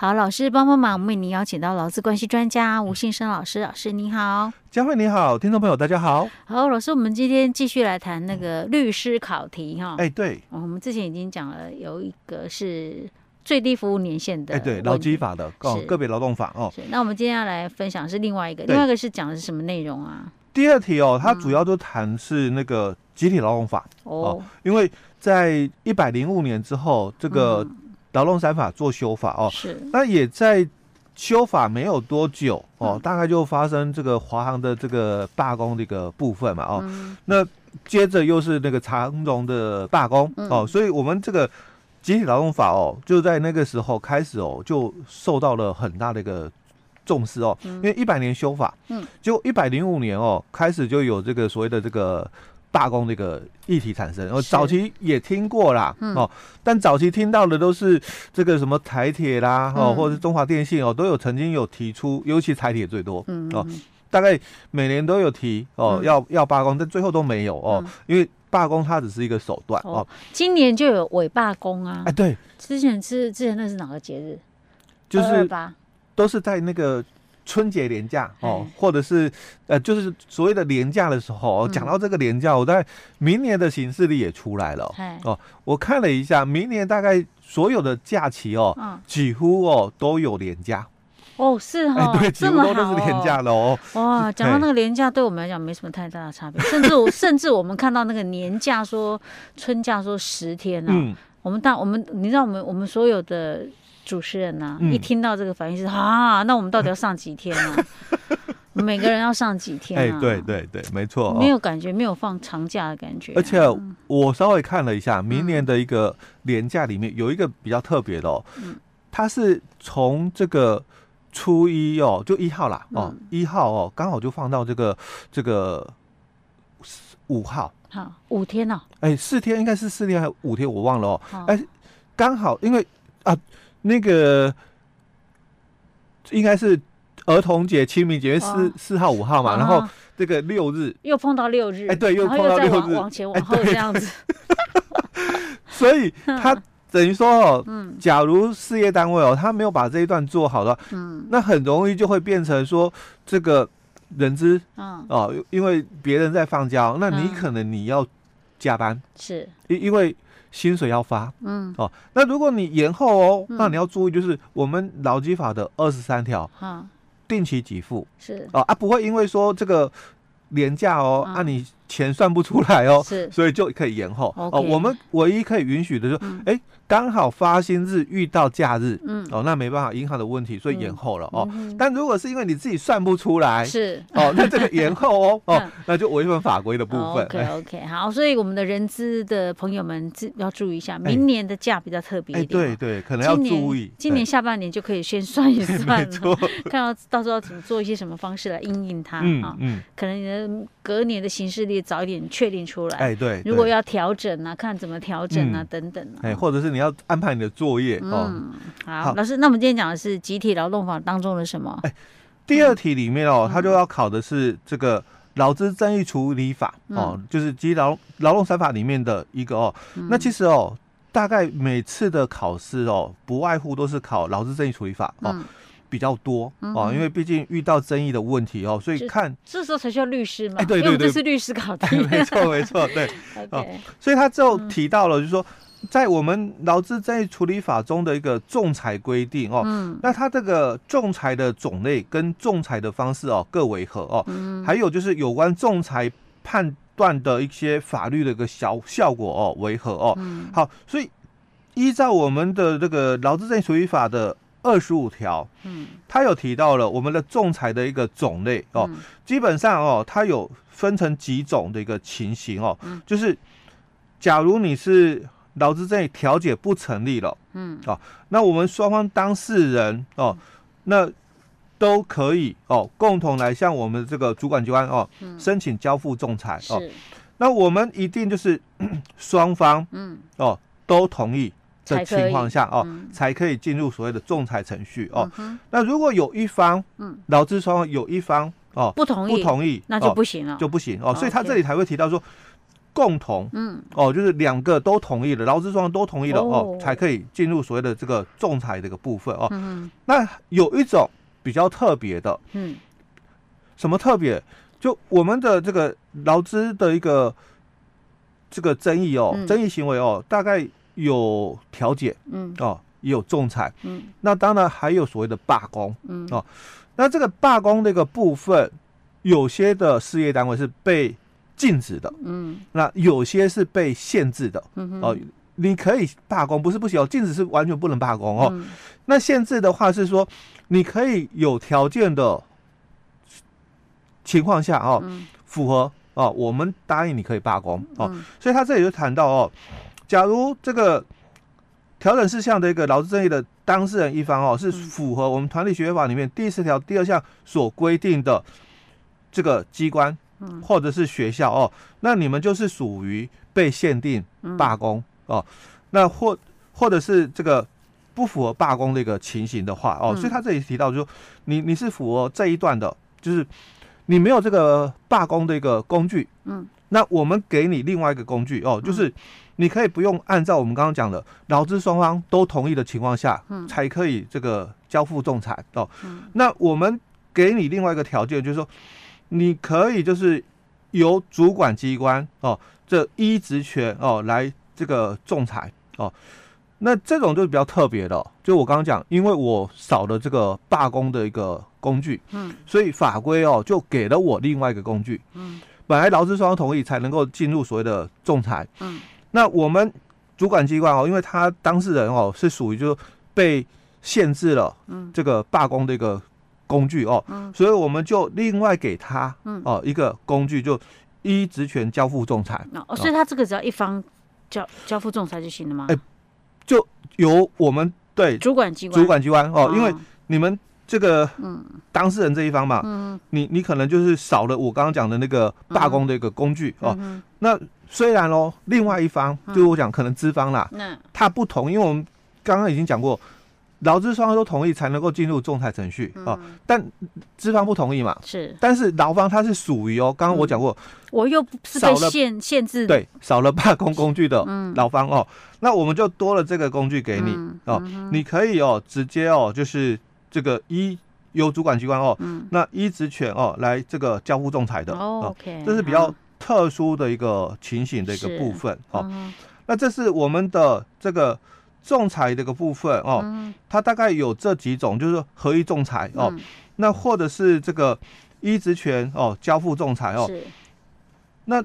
好，老师帮帮忙，我们为您邀请到劳资关系专家吴信生老师，老师你好，佳慧你好，听众朋友大家好。好，老师，我们今天继续来谈那个律师考题哈。哎，对，我们之前已经讲了，有一个是最低服务年限的，哎，对，劳基法的哦，个别劳动法哦。那我们今天要来分享是另外一个，另外一个是讲的是什么内容啊？第二题哦，它主要就谈是那个集体劳动法哦，因为在一百零五年之后，这个。劳动三法做修法哦，是，那也在修法没有多久哦，大概就发生这个华航的这个罢工这个部分嘛哦，那接着又是那个长荣的罢工哦，所以我们这个集体劳动法哦，就在那个时候开始哦，就受到了很大的一个重视哦，因为一百年修法，嗯，就一百零五年哦，开始就有这个所谓的这个。罢工这个议题产生，我早期也听过啦，嗯、哦，但早期听到的都是这个什么台铁啦，哦，或者是中华电信哦，都有曾经有提出，尤其台铁最多，嗯、哦，大概每年都有提哦，嗯、要要罢工，但最后都没有哦，嗯、因为罢工它只是一个手段哦，哦。今年就有伪罢工啊，哎，对，之前是之前那是哪个节日？就是都是在那个。春节连假哦，或者是呃，就是所谓的连假的时候，讲到这个连假，我在明年的行事历也出来了哦。我看了一下，明年大概所有的假期哦，几乎哦都有连假哦，是哦，对，几乎都都是连假了哦。哇，讲到那个连假，对我们来讲没什么太大的差别，甚至我甚至我们看到那个年假说春假说十天啊，我们大我们你知道我们我们所有的。主持人呐、啊，嗯、一听到这个反应是啊，那我们到底要上几天呢、啊？每个人要上几天啊？哎，对对对，没错，没有感觉，没有放长假的感觉、啊。而且我稍微看了一下，明年的一个年假里面有一个比较特别的哦，嗯、它是从这个初一哦，就一号啦哦，一、嗯、号哦，刚好就放到这个这个五号，好五天呢、哦？哎，四天应该是四天还是五天？我忘了哦。好哎，刚好因为啊。那个应该是儿童节、清明节，四四号、五号嘛，然后这个六日又碰到六日，哎，对，又碰到六日，往前往后这样子。所以他等于说哦，假如事业单位哦，他没有把这一段做好的话，嗯，那很容易就会变成说这个人资，嗯，哦，因为别人在放假，那你可能你要加班，是，因因为。薪水要发，嗯，哦，那如果你延后哦，嗯、那你要注意，就是我们劳基法的二十三条，嗯，定期给付。是。哦啊，不会因为说这个廉价哦，嗯、啊你钱算不出来哦，是，所以就可以延后哦。我们唯一可以允许的就是，哎、嗯。刚好发薪日遇到假日，嗯，哦，那没办法，银行的问题，所以延后了哦。但如果是因为你自己算不出来，是哦，那这个延后哦，哦，那就违反法规的部分。OK OK，好，所以我们的人资的朋友们要注意一下，明年的假比较特别一点，对对，可能要注意。今年下半年就可以先算一算，没 错，看到到时候要怎么做一些什么方式来应应它啊。嗯，可能你的隔年的行事历早一点确定出来。哎，对，如果要调整啊，看怎么调整啊，等等。哎，或者是你。要安排你的作业哦。嗯，好，好老师，那我们今天讲的是集体劳动法当中的什么？哎，第二题里面哦，他、嗯、就要考的是这个劳资争议处理法、嗯、哦，就是集体劳劳动三法里面的一个哦。嗯、那其实哦，大概每次的考试哦，不外乎都是考劳资争议处理法哦。嗯比较多哦，因为毕竟遇到争议的问题哦，所以看这时候才需要律师嘛。哎，对对对，这是律师考题。没错没错，对。OK，所以他最后提到了，就是说，在我们劳资争议处理法中的一个仲裁规定哦，那他这个仲裁的种类跟仲裁的方式哦各为何哦？还有就是有关仲裁判断的一些法律的一个效效果哦为何哦？好，所以依照我们的这个劳资争议处理法的。二十五条，嗯，它有提到了我们的仲裁的一个种类哦，嗯、基本上哦，它有分成几种的一个情形哦，嗯、就是假如你是劳资争议调解不成立了，嗯，哦，那我们双方当事人哦，那都可以哦，共同来向我们这个主管机关哦，嗯、申请交付仲裁哦，那我们一定就是 双方，嗯，哦，都同意。的情况下哦，才可以进入所谓的仲裁程序哦。那如果有一方，嗯，劳资双方有一方哦不同意，不同意，那就不行了，就不行哦。所以他这里才会提到说，共同，嗯，哦，就是两个都同意了，劳资双方都同意了哦，哦，才可以进入所谓的这个仲裁这个部分哦。嗯，那有一种比较特别的，嗯，什么特别？就我们的这个劳资的一个这个争议哦，争议行为哦，大概有调解，嗯，哦，也有仲裁，嗯，那当然还有所谓的罢工，嗯，哦，那这个罢工这个部分，有些的事业单位是被禁止的，嗯，那有些是被限制的，嗯哦，你可以罢工，不是不行哦，禁止是完全不能罢工哦，那限制的话是说，你可以有条件的。情况下哦，符合哦，我们答应你可以罢工哦，所以他这里就谈到哦，假如这个调整事项的一个劳资争议的当事人一方哦，是符合我们团体协约法里面第四条第二项所规定的这个机关或者是学校哦，那你们就是属于被限定罢工哦，那或或者是这个不符合罢工的一个情形的话哦，所以他这里提到就是说你你是符合这一段的，就是。你没有这个罢工的一个工具，嗯，那我们给你另外一个工具哦，就是你可以不用按照我们刚刚讲的劳资双方都同意的情况下，嗯，才可以这个交付仲裁哦。那我们给你另外一个条件，就是说你可以就是由主管机关哦，这一职权哦来这个仲裁哦。那这种就是比较特别的，就我刚刚讲，因为我少了这个罢工的一个工具，嗯，所以法规哦就给了我另外一个工具，嗯，本来劳资双方同意才能够进入所谓的仲裁，嗯，那我们主管机关哦，因为他当事人哦是属于就被限制了，嗯，这个罢工的一个工具哦，嗯，所以我们就另外给他，嗯，哦一个工具就依职权交付仲裁，哦，所以他这个只要一方交交付仲裁就行了吗？哎。就由我们对主管机关。主管机关哦，因为你们这个嗯。当事人这一方嘛，嗯，你你可能就是少了我刚刚讲的那个罢工的一个工具哦。那虽然哦，另外一方就是我讲可能资方啦，那。他不同，因为我们刚刚已经讲过。劳资双方都同意才能够进入仲裁程序哦，但资方不同意嘛？是，但是劳方他是属于哦，刚刚我讲过，我又不是被限限制，对，少了罢工工具的劳方哦，那我们就多了这个工具给你哦，你可以哦直接哦就是这个依由主管机关哦，那依职权哦来这个交付仲裁的哦，OK，这是比较特殊的一个情形的一个部分哦，那这是我们的这个。仲裁这个部分哦，嗯、它大概有这几种，就是合一仲裁哦，嗯、那或者是这个依职权哦交付仲裁哦，是。那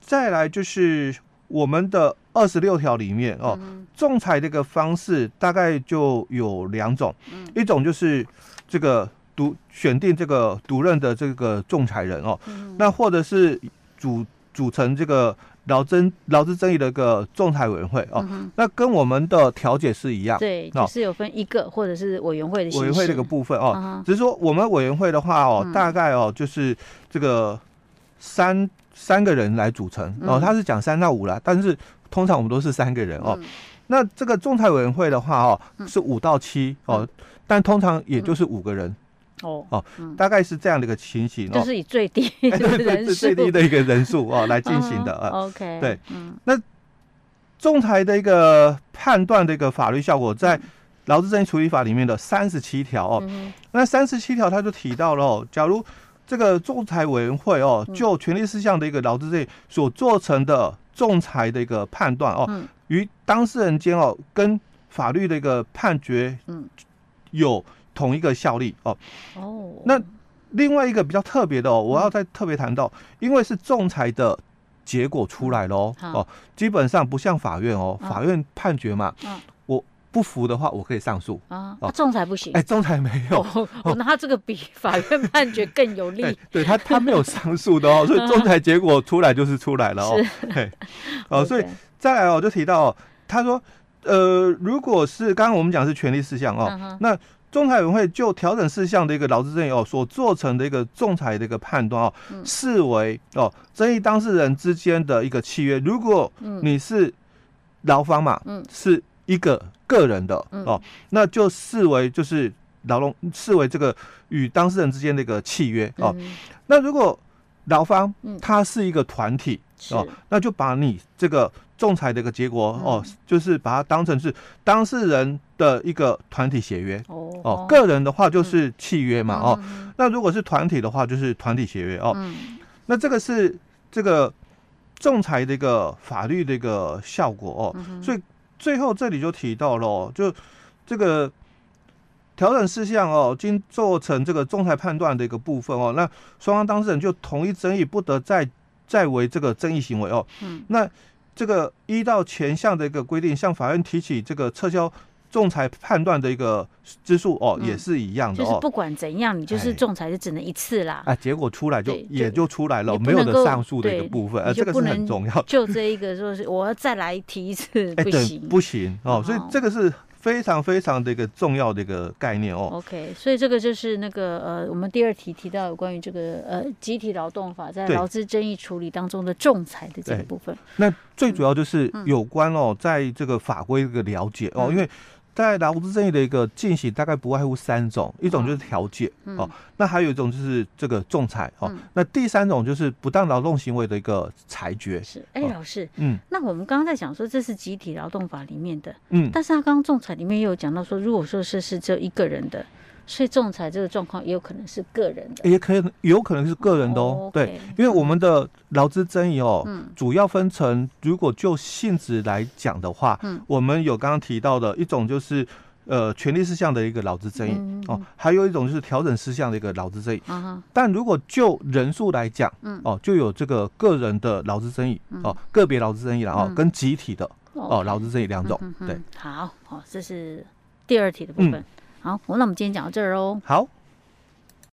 再来就是我们的二十六条里面哦，嗯、仲裁这个方式大概就有两种，嗯、一种就是这个独选定这个独任的这个仲裁人哦，嗯、那或者是组组成这个。劳争劳资争议的一个仲裁委员会哦，嗯、那跟我们的调解是一样，对，就是有分一个或者是委员会的委员会这个部分哦，嗯、只是说我们委员会的话哦，嗯、大概哦就是这个三三个人来组成哦，他是讲三到五啦，但是通常我们都是三个人哦。嗯、那这个仲裁委员会的话哦是五到七哦，嗯、但通常也就是五个人。哦哦，大概是这样的一个情形哦，就是以最低 最低的一个人数哦 来进行的啊。OK，对，那仲裁的一个判断的一个法律效果，在劳资争议处理法里面的三十七条哦，那三十七条他就提到了哦，假如这个仲裁委员会哦，就权利事项的一个劳资争议所做成的仲裁的一个判断哦，与当事人间哦跟法律的一个判决嗯。有。同一个效力哦，哦，那另外一个比较特别的哦，我要再特别谈到，因为是仲裁的结果出来了哦，哦，基本上不像法院哦，法院判决嘛，我不服的话，我可以上诉。啊，仲裁不行，哎，仲裁没有，我拿这个比法院判决更有利，对他他没有上诉的哦，所以仲裁结果出来就是出来了哦，对，哦，所以再来哦，就提到他说，呃，如果是刚刚我们讲是权利事项哦，那。仲裁委员会就调整事项的一个劳资争议哦，所做成的一个仲裁的一个判断哦，视为哦争议当事人之间的一个契约。如果你是劳方嘛，嗯。是一个个人的哦，那就视为就是劳动视为这个与当事人之间的一个契约哦。那如果劳方他是一个团体哦，那就把你这个仲裁的一个结果哦，就是把它当成是当事人的一个团体协约哦，个人的话就是契约嘛哦，那如果是团体的话就是团体协约哦，那这个是这个仲裁的一个法律的一个效果哦，所以最后这里就提到了，就这个。调整事项哦，经做成这个仲裁判断的一个部分哦，那双方当事人就同意争议不得再再为这个争议行为哦。嗯。那这个依照前项的一个规定，向法院提起这个撤销仲裁判断的一个之数哦，也是一样的哦。就是不管怎样，你就是仲裁就只能一次啦。哎，结果出来就也就出来了，没有的上诉的一个部分，呃，这个是很重要。就这一个说是我要再来提一次，不行，不行哦。所以这个是。非常非常的一个重要的一个概念哦。OK，所以这个就是那个呃，我们第二题提到有关于这个呃集体劳动法在劳资争议处理当中的仲裁的这个部分。那最主要就是有关哦，在这个法规这个了解哦，因为。在劳资争议的一个进行，大概不外乎三种，一种就是调解哦，那还有一种就是这个仲裁哦，那第三种就是不当劳动行为的一个裁决。是，哎，老师，嗯，那我们刚刚在讲说这是集体劳动法里面的，嗯，但是他刚刚仲裁里面也有讲到说，如果说是是只有一个人的。所以仲裁这个状况也有可能是个人的，也可以有可能是个人的哦。对，因为我们的劳资争议哦，主要分成，如果就性质来讲的话，嗯，我们有刚刚提到的一种就是呃权利事项的一个劳资争议哦，还有一种就是调整事项的一个劳资争议。但如果就人数来讲，嗯，哦，就有这个个人的劳资争议哦，个别劳资争议了哦跟集体的哦劳资争议两种。对，好，好，这是第二题的部分。好，那我们今天讲到这儿哦。好。